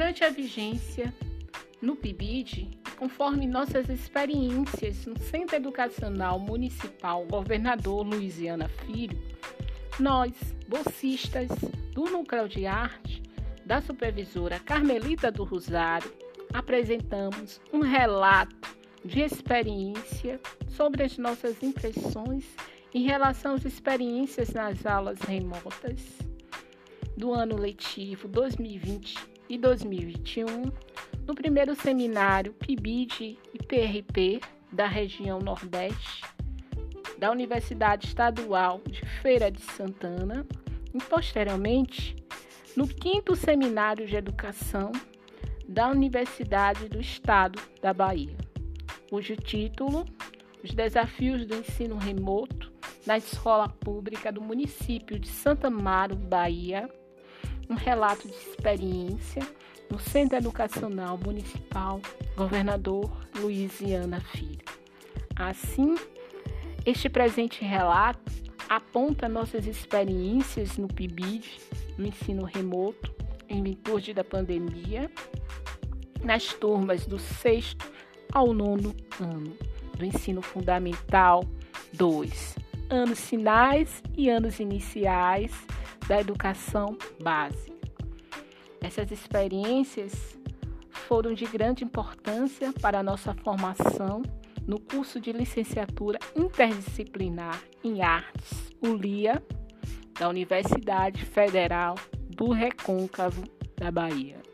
Durante a vigência no PIBID, conforme nossas experiências no Centro Educacional Municipal Governador Luiziana Filho, nós, bolsistas do Núcleo de Arte, da supervisora Carmelita do Rosário, apresentamos um relato de experiência sobre as nossas impressões em relação às experiências nas aulas remotas do ano letivo 2020 e 2021 no primeiro seminário PIBID e PRP da região Nordeste da Universidade Estadual de Feira de Santana e posteriormente no quinto seminário de educação da Universidade do Estado da Bahia, cujo título Os desafios do ensino remoto na escola pública do município de Santa Amaro, Bahia, um relato de experiência no Centro Educacional Municipal Governador Luiziana Filho. Assim, este presente relato aponta nossas experiências no PIBID, no ensino remoto, em virtude da pandemia, nas turmas do sexto ao nono ano do ensino fundamental 2, anos finais e anos iniciais da educação básica. Essas experiências foram de grande importância para a nossa formação no curso de licenciatura interdisciplinar em artes, ULIA, da Universidade Federal do Recôncavo da Bahia.